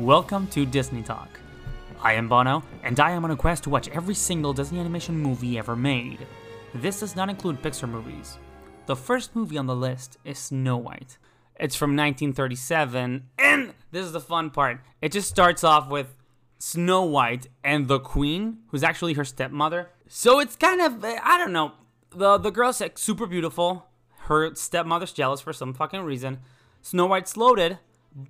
Welcome to Disney Talk. I am Bono, and I am on a quest to watch every single Disney animation movie ever made. This does not include Pixar movies. The first movie on the list is Snow White. It's from 1937, and this is the fun part. It just starts off with Snow White and the Queen, who's actually her stepmother. So it's kind of I don't know. The the girl's like super beautiful. Her stepmother's jealous for some fucking reason. Snow White's loaded,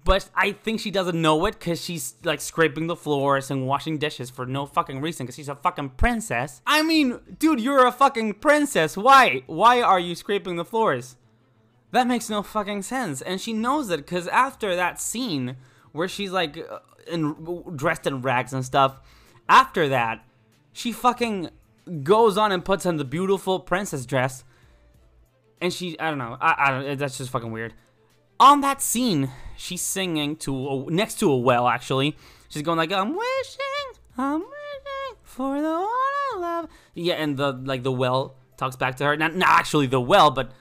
but I think she doesn't know it because she's like scraping the floors and washing dishes for no fucking reason because she's a fucking princess. I mean, dude, you're a fucking princess. Why? Why are you scraping the floors? That makes no fucking sense. And she knows it because after that scene where she's like uh, in, dressed in rags and stuff, after that, she fucking goes on and puts on the beautiful princess dress. And she, I don't know, I, I don't, that's just fucking weird. On that scene, she's singing to a, next to a well. Actually, she's going like, "I'm wishing, I'm wishing for the one I love." Yeah, and the like the well talks back to her. Not, not actually the well, but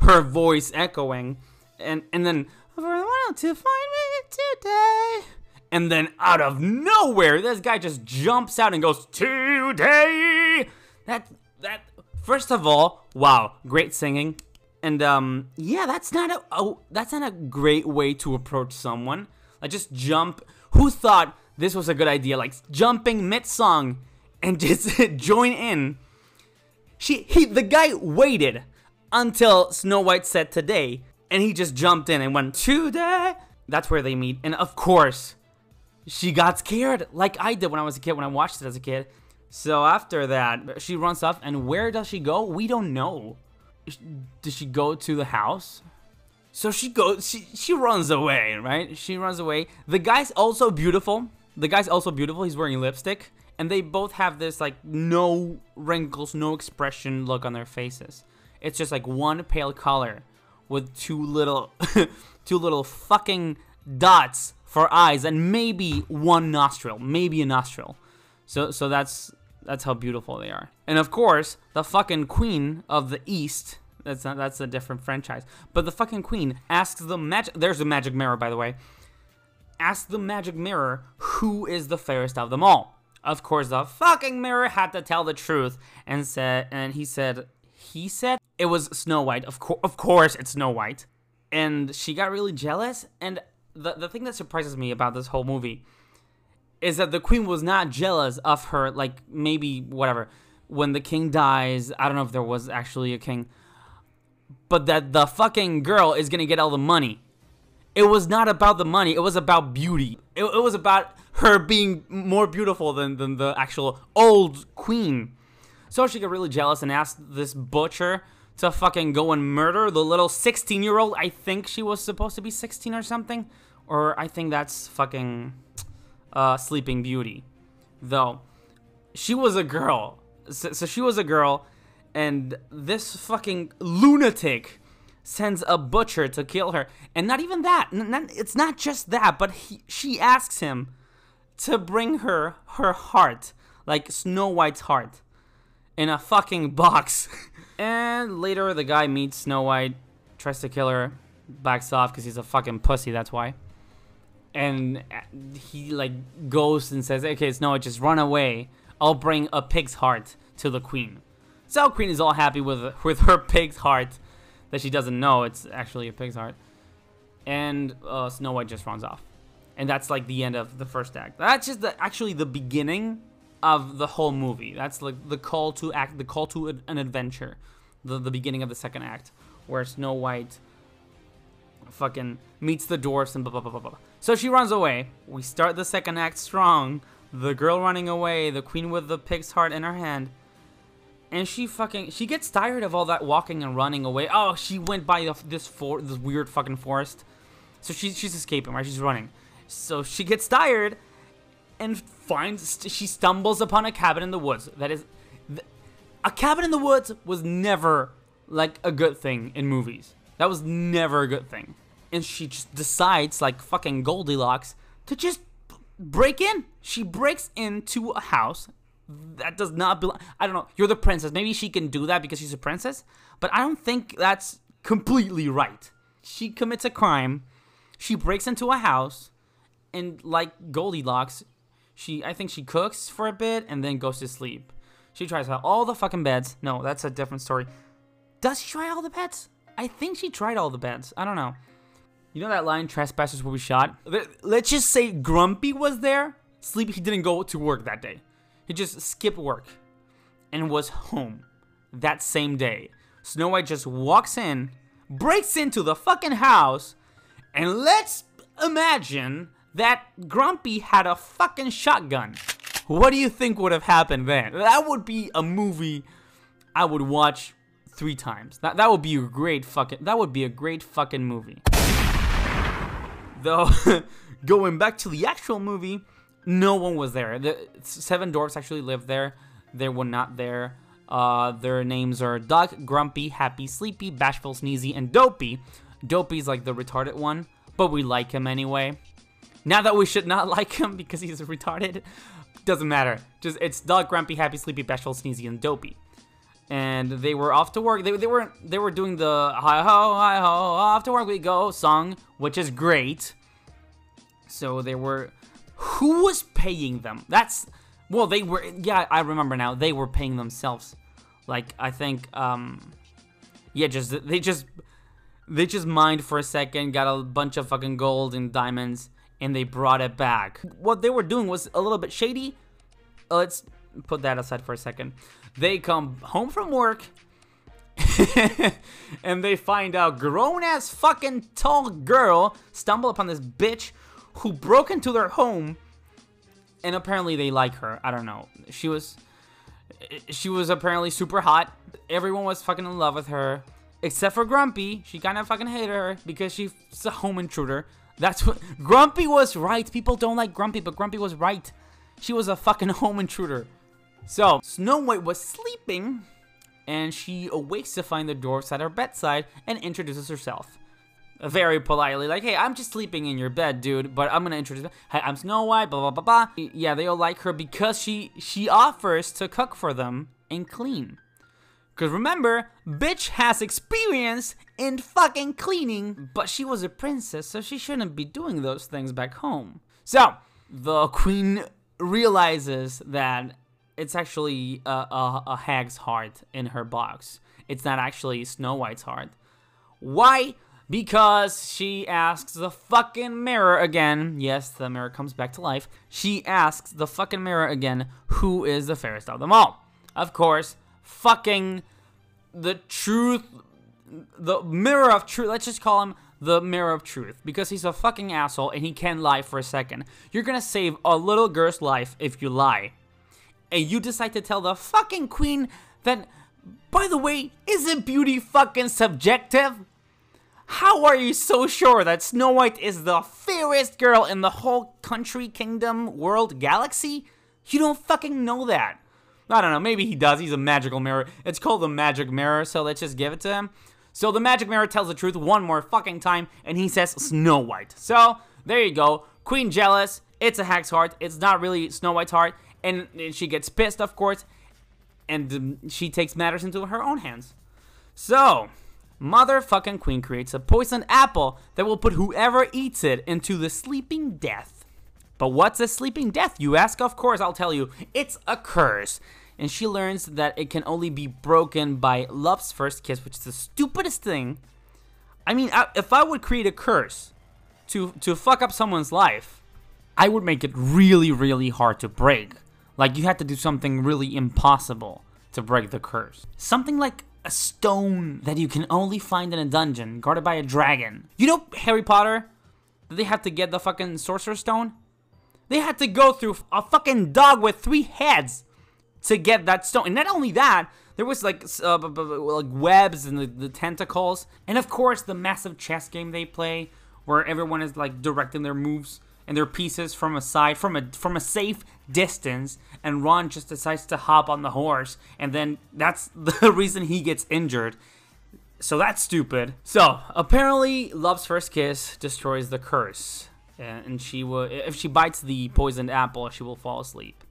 her voice echoing, and and then for the one to find me today. And then out of nowhere, this guy just jumps out and goes, "Today." That that first of all, wow, great singing. And um yeah, that's not a that's not a great way to approach someone. Like just jump. Who thought this was a good idea? Like jumping mid song and just join in. She he the guy waited until Snow White said today and he just jumped in and went today. That's where they meet. And of course, she got scared like I did when I was a kid when I watched it as a kid. So after that, she runs off and where does she go? We don't know. Does she go to the house? So she goes she she runs away, right? She runs away. The guy's also beautiful. The guy's also beautiful. He's wearing lipstick and they both have this like no wrinkles, no expression look on their faces. It's just like one pale color with two little two little fucking dots for eyes and maybe one nostril, maybe a nostril. So so that's that's how beautiful they are. And of course, the fucking queen of the east, that's not, that's a different franchise. But the fucking queen asks the magic there's a magic mirror by the way. Asks the magic mirror who is the fairest of them all. Of course, the fucking mirror had to tell the truth and said and he said he said it was Snow White. Of course, of course it's Snow White. And she got really jealous and the, the thing that surprises me about this whole movie is that the queen was not jealous of her like maybe whatever when the king dies i don't know if there was actually a king but that the fucking girl is gonna get all the money. It was not about the money it was about beauty. It, it was about her being more beautiful than, than the actual old queen. So she got really jealous and asked this butcher to fucking go and murder the little 16 year old i think she was supposed to be 16 or something. Or i think that's fucking uh, Sleeping Beauty, though. She was a girl. So, so she was a girl, and this fucking lunatic sends a butcher to kill her. And not even that. Not, it's not just that, but he, she asks him to bring her her heart, like Snow White's heart, in a fucking box. and later, the guy meets Snow White, tries to kill her, backs off because he's a fucking pussy, that's why and uh, he like goes and says, "Okay, it's no, just run away. I'll bring a pig's heart to the queen." So Queen is all happy with with her pig's heart that she doesn't know it's actually a pig's heart, and uh, Snow White just runs off, and that's like the end of the first act. That's just the, actually the beginning of the whole movie. That's like the call to act, the call to an adventure, the the beginning of the second act, where Snow White fucking meets the dwarfs and blah blah blah blah blah. So she runs away. We start the second act strong. The girl running away, the queen with the pig's heart in her hand. And she fucking she gets tired of all that walking and running away. Oh, she went by this for this weird fucking forest. So she, she's escaping, right? She's running. So she gets tired and finds she stumbles upon a cabin in the woods. That is a cabin in the woods was never like a good thing in movies. That was never a good thing. And she just decides, like fucking Goldilocks, to just break in. She breaks into a house that does not belong. I don't know. You're the princess. Maybe she can do that because she's a princess, but I don't think that's completely right. She commits a crime. She breaks into a house and like Goldilocks, she I think she cooks for a bit and then goes to sleep. She tries out all the fucking beds. No, that's a different story. Does she try all the beds? I think she tried all the beds. I don't know. You know that line, trespassers will be shot? Let's just say Grumpy was there. Sleep, he didn't go to work that day. He just skipped work and was home that same day. Snow White just walks in, breaks into the fucking house, and let's imagine that Grumpy had a fucking shotgun. What do you think would have happened then? That would be a movie I would watch three times. That that would be a great fucking that would be a great fucking movie. Though going back to the actual movie, no one was there. The seven dwarfs actually lived there. They were not there. Uh, their names are Doc, Grumpy, Happy, Sleepy, Bashful, Sneezy, and Dopey. Dopey's like the retarded one, but we like him anyway. Now that we should not like him because he's retarded, doesn't matter. Just it's Doc, Grumpy, Happy, Sleepy, Bashful, Sneezy, and Dopey. And they were off to work. They, they were they were doing the hi ho hi ho off to work we go song, which is great. So they were. Who was paying them? That's well, they were. Yeah, I remember now. They were paying themselves. Like I think, um, yeah, just they just they just mined for a second, got a bunch of fucking gold and diamonds, and they brought it back. What they were doing was a little bit shady. Let's put that aside for a second. They come home from work. and they find out grown ass fucking tall girl stumble upon this bitch who broke into their home and apparently they like her. I don't know. She was she was apparently super hot. Everyone was fucking in love with her except for Grumpy. She kind of fucking hated her because she's a home intruder. That's what Grumpy was right. People don't like Grumpy, but Grumpy was right. She was a fucking home intruder. So, Snow White was sleeping and she awakes to find the dwarfs at her bedside and introduces herself very politely, like, hey, I'm just sleeping in your bed, dude, but I'm gonna introduce, hey, I'm Snow White, blah, blah, blah, blah. Yeah, they all like her because she, she offers to cook for them and clean. Because remember, bitch has experience in fucking cleaning, but she was a princess, so she shouldn't be doing those things back home. So, the queen realizes that it's actually a, a, a hag's heart in her box. It's not actually Snow White's heart. Why? Because she asks the fucking mirror again. Yes, the mirror comes back to life. She asks the fucking mirror again, who is the fairest of them all? Of course, fucking the truth, the mirror of truth. Let's just call him the mirror of truth because he's a fucking asshole and he can lie for a second. You're gonna save a little girl's life if you lie. And you decide to tell the fucking queen that, by the way, isn't beauty fucking subjective? How are you so sure that Snow White is the fairest girl in the whole country, kingdom, world, galaxy? You don't fucking know that. I don't know, maybe he does. He's a magical mirror. It's called the magic mirror, so let's just give it to him. So the magic mirror tells the truth one more fucking time, and he says Snow White. So, there you go. Queen jealous. It's a hag's heart. It's not really Snow White's heart. And, and she gets pissed, of course, and um, she takes matters into her own hands. So, motherfucking queen creates a poisoned apple that will put whoever eats it into the sleeping death. But what's a sleeping death, you ask? Of course, I'll tell you. It's a curse. And she learns that it can only be broken by love's first kiss, which is the stupidest thing. I mean, if I would create a curse to, to fuck up someone's life, I would make it really, really hard to break. Like, you had to do something really impossible to break the curse. Something like a stone that you can only find in a dungeon guarded by a dragon. You know Harry Potter? They had to get the fucking Sorcerer's Stone? They had to go through a fucking dog with three heads to get that stone. And not only that, there was like uh, like webs and the, the tentacles, and of course the massive chess game they play, where everyone is like directing their moves and their pieces from a side, from a from a safe distance, and Ron just decides to hop on the horse, and then that's the reason he gets injured. So that's stupid. So apparently, Love's first kiss destroys the curse, and she will. If she bites the poisoned apple, she will fall asleep.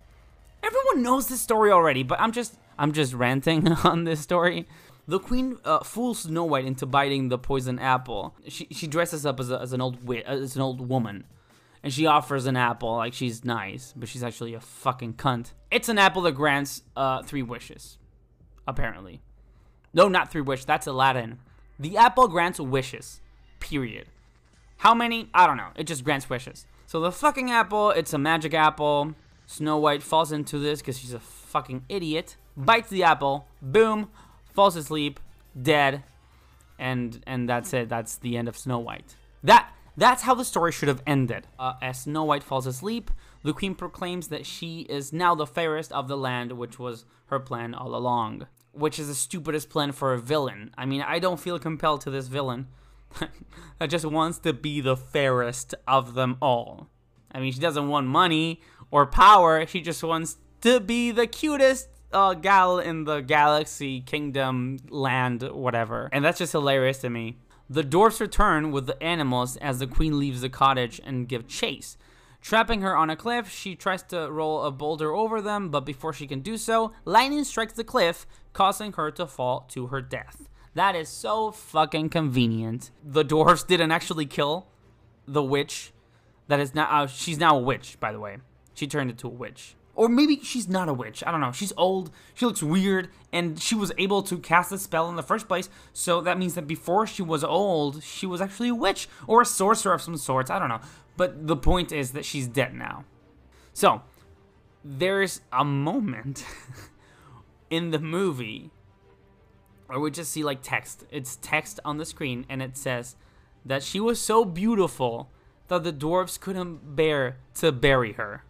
Everyone knows this story already, but I'm just I'm just ranting on this story. The queen uh, fools Snow White into biting the poisoned apple. She, she dresses up as, a, as an old wit, as an old woman, and she offers an apple like she's nice, but she's actually a fucking cunt. It's an apple that grants uh, three wishes, apparently. No, not three wishes. That's Aladdin. The apple grants wishes. Period. How many? I don't know. It just grants wishes. So the fucking apple, it's a magic apple. Snow White falls into this because she's a fucking idiot. Bites the apple. Boom. Falls asleep. Dead. And and that's it. That's the end of Snow White. That that's how the story should have ended. Uh, as Snow White falls asleep, the queen proclaims that she is now the fairest of the land, which was her plan all along. Which is the stupidest plan for a villain. I mean, I don't feel compelled to this villain that just wants to be the fairest of them all. I mean, she doesn't want money or power, she just wants to be the cutest uh, gal in the galaxy, kingdom, land, whatever. And that's just hilarious to me. The dwarfs return with the animals as the queen leaves the cottage and give chase. Trapping her on a cliff, she tries to roll a boulder over them, but before she can do so, lightning strikes the cliff, causing her to fall to her death. That is so fucking convenient. The dwarfs didn't actually kill the witch. That is now, uh, she's now a witch, by the way. She turned into a witch. Or maybe she's not a witch. I don't know. She's old. She looks weird. And she was able to cast a spell in the first place. So that means that before she was old, she was actually a witch or a sorcerer of some sorts. I don't know. But the point is that she's dead now. So there's a moment in the movie where we just see like text. It's text on the screen and it says that she was so beautiful that the dwarves couldn't bear to bury her.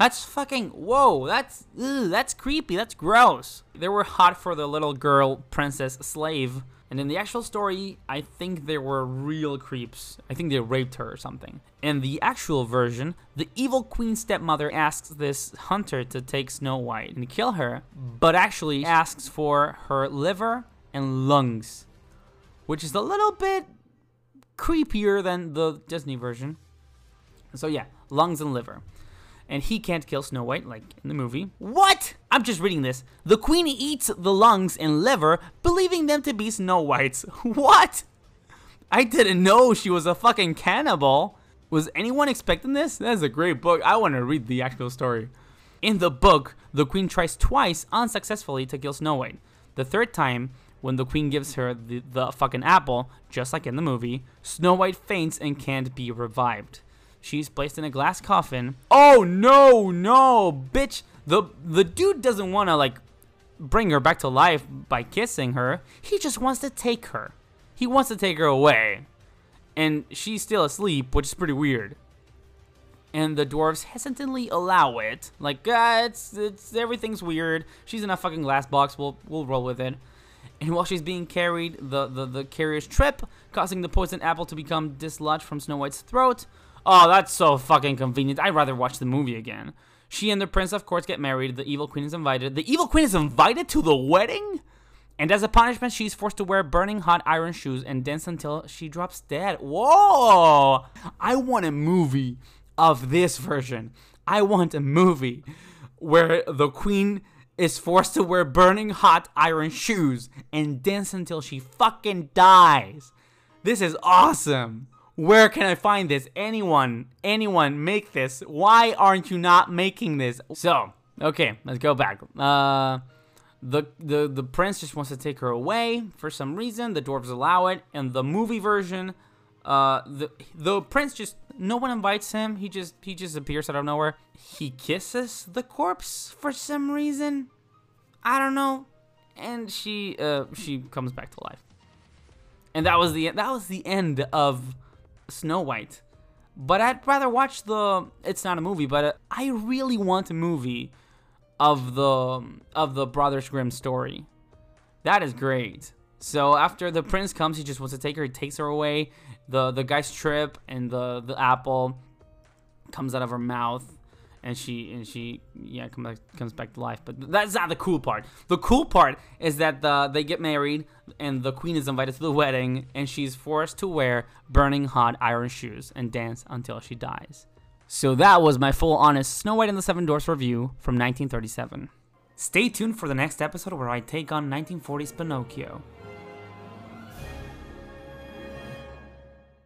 That's fucking whoa. That's ugh, that's creepy. That's gross. They were hot for the little girl princess slave, and in the actual story, I think there were real creeps. I think they raped her or something. In the actual version, the evil queen stepmother asks this hunter to take Snow White and kill her, but actually asks for her liver and lungs, which is a little bit creepier than the Disney version. So yeah, lungs and liver and he can't kill Snow White like in the movie. What? I'm just reading this. The queen eats the lungs and liver, believing them to be Snow White's. What? I didn't know she was a fucking cannibal. Was anyone expecting this? That's a great book. I want to read the actual story. In the book, the queen tries twice unsuccessfully to kill Snow White. The third time, when the queen gives her the, the fucking apple, just like in the movie, Snow White faints and can't be revived. She's placed in a glass coffin. Oh no, no, bitch. The the dude doesn't want to like bring her back to life by kissing her. He just wants to take her. He wants to take her away. And she's still asleep, which is pretty weird. And the dwarves hesitantly allow it. Like, uh, it's it's everything's weird. She's in a fucking glass box. We'll we'll roll with it. And while she's being carried, the, the, the carriers trip, causing the poisoned apple to become dislodged from Snow White's throat. Oh, that's so fucking convenient. I'd rather watch the movie again. She and the prince, of course, get married. The evil queen is invited. The evil queen is invited to the wedding? And as a punishment, she's forced to wear burning hot iron shoes and dance until she drops dead. Whoa! I want a movie of this version. I want a movie where the queen is forced to wear burning hot iron shoes and dance until she fucking dies. This is awesome. Where can I find this? Anyone, anyone make this. Why aren't you not making this? So, okay, let's go back. Uh, the, the, the prince just wants to take her away for some reason. The dwarves allow it. And the movie version, uh, the, the prince just, no one invites him. He just, he just appears out of nowhere. He kisses the corpse for some reason. I don't know. And she, uh, she comes back to life. And that was the, that was the end of Snow White. But I'd rather watch the. It's not a movie, but I really want a movie of the of the Brothers Grimm story. That is great. So after the prince comes, he just wants to take her. He takes her away. The the guy's trip and the the apple comes out of her mouth and she and she yeah comes back, comes back to life. But that's not the cool part. The cool part is that the, they get married and the queen is invited to the wedding and she's forced to wear burning hot iron shoes and dance until she dies. So that was my full honest Snow White and the Seven Dwarfs review from 1937. Stay tuned for the next episode where I take on 1940's Pinocchio.